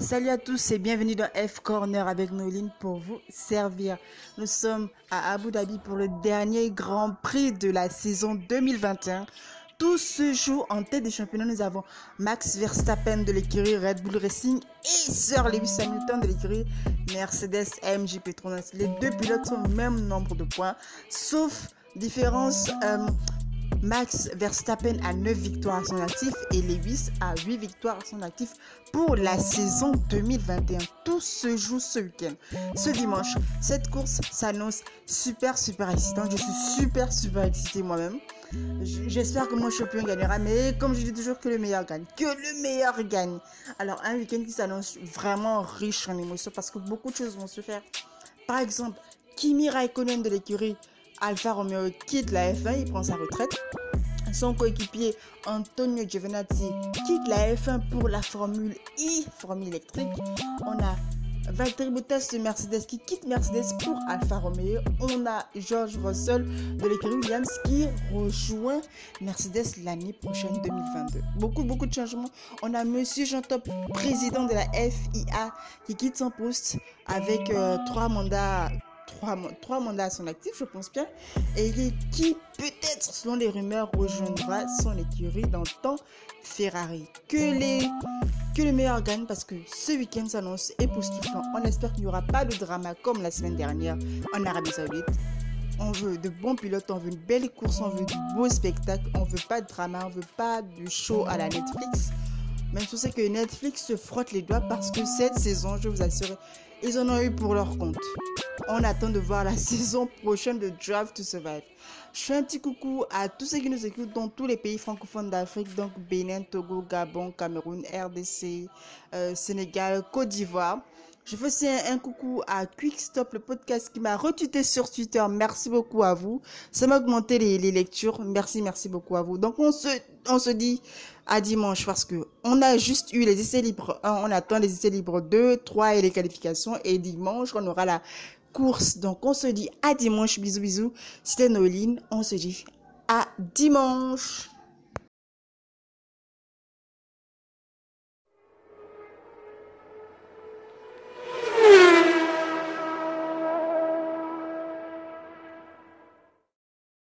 Salut à tous et bienvenue dans F Corner avec Noline pour vous servir. Nous sommes à Abu Dhabi pour le dernier Grand Prix de la saison 2021. Tout se joue en tête des championnats. Nous avons Max Verstappen de l'écurie Red Bull Racing et Sir Lewis Hamilton de l'écurie Mercedes AMG Petronas. Les deux pilotes ont le même nombre de points, sauf différence. Euh, Max Verstappen a 9 victoires à son actif et Lewis a 8 victoires à son actif pour la saison 2021. Tout se joue ce week-end. Ce dimanche, cette course s'annonce super, super excitante. Je suis super, super excité moi-même. J'espère que mon champion gagnera, mais comme je dis toujours, que le meilleur gagne. Que le meilleur gagne. Alors, un week-end qui s'annonce vraiment riche en émotions parce que beaucoup de choses vont se faire. Par exemple, Kimi Raikkonen de l'écurie Alfa Romeo quitte la F1, il prend sa retraite. Son coéquipier Antonio Giovinazzi quitte la F1 pour la Formule I, Formule électrique. On a Valtteri Bottas de Mercedes qui quitte Mercedes pour Alfa Romeo. On a George Russell de l'écurie Williams qui rejoint Mercedes l'année prochaine 2022. Beaucoup, beaucoup de changements. On a Monsieur Jean Top, président de la FIA, qui quitte son poste avec euh, trois mandats trois, mandats à son actif, je pense bien, et qui peut-être, selon les rumeurs, rejoindra son écurie dans le temps Ferrari. Que les que le meilleur gagne parce que ce week-end s'annonce époustouflant. On espère qu'il n'y aura pas de drama comme la semaine dernière en Arabie Saoudite. On veut de bons pilotes, on veut une belle course, on veut du beau spectacle, on veut pas de drama, on veut pas de show à la Netflix. Même si c'est que Netflix se frotte les doigts parce que cette saison, je vous assure, ils en ont eu pour leur compte. On attend de voir la saison prochaine de Drive to Survive. Je fais un petit coucou à tous ceux qui nous écoutent dans tous les pays francophones d'Afrique, donc Bénin, Togo, Gabon, Cameroun, RDC, euh, Sénégal, Côte d'Ivoire. Je fais aussi un, coucou à Quickstop, le podcast qui m'a retuté sur Twitter. Merci beaucoup à vous. Ça m'a augmenté les, lectures. Merci, merci beaucoup à vous. Donc, on se, on se dit à dimanche parce que on a juste eu les essais libres 1, on attend les essais libres 2, 3 et les qualifications. Et dimanche, on aura la course. Donc, on se dit à dimanche. Bisous, bisous. C'était Noline. On se dit à dimanche.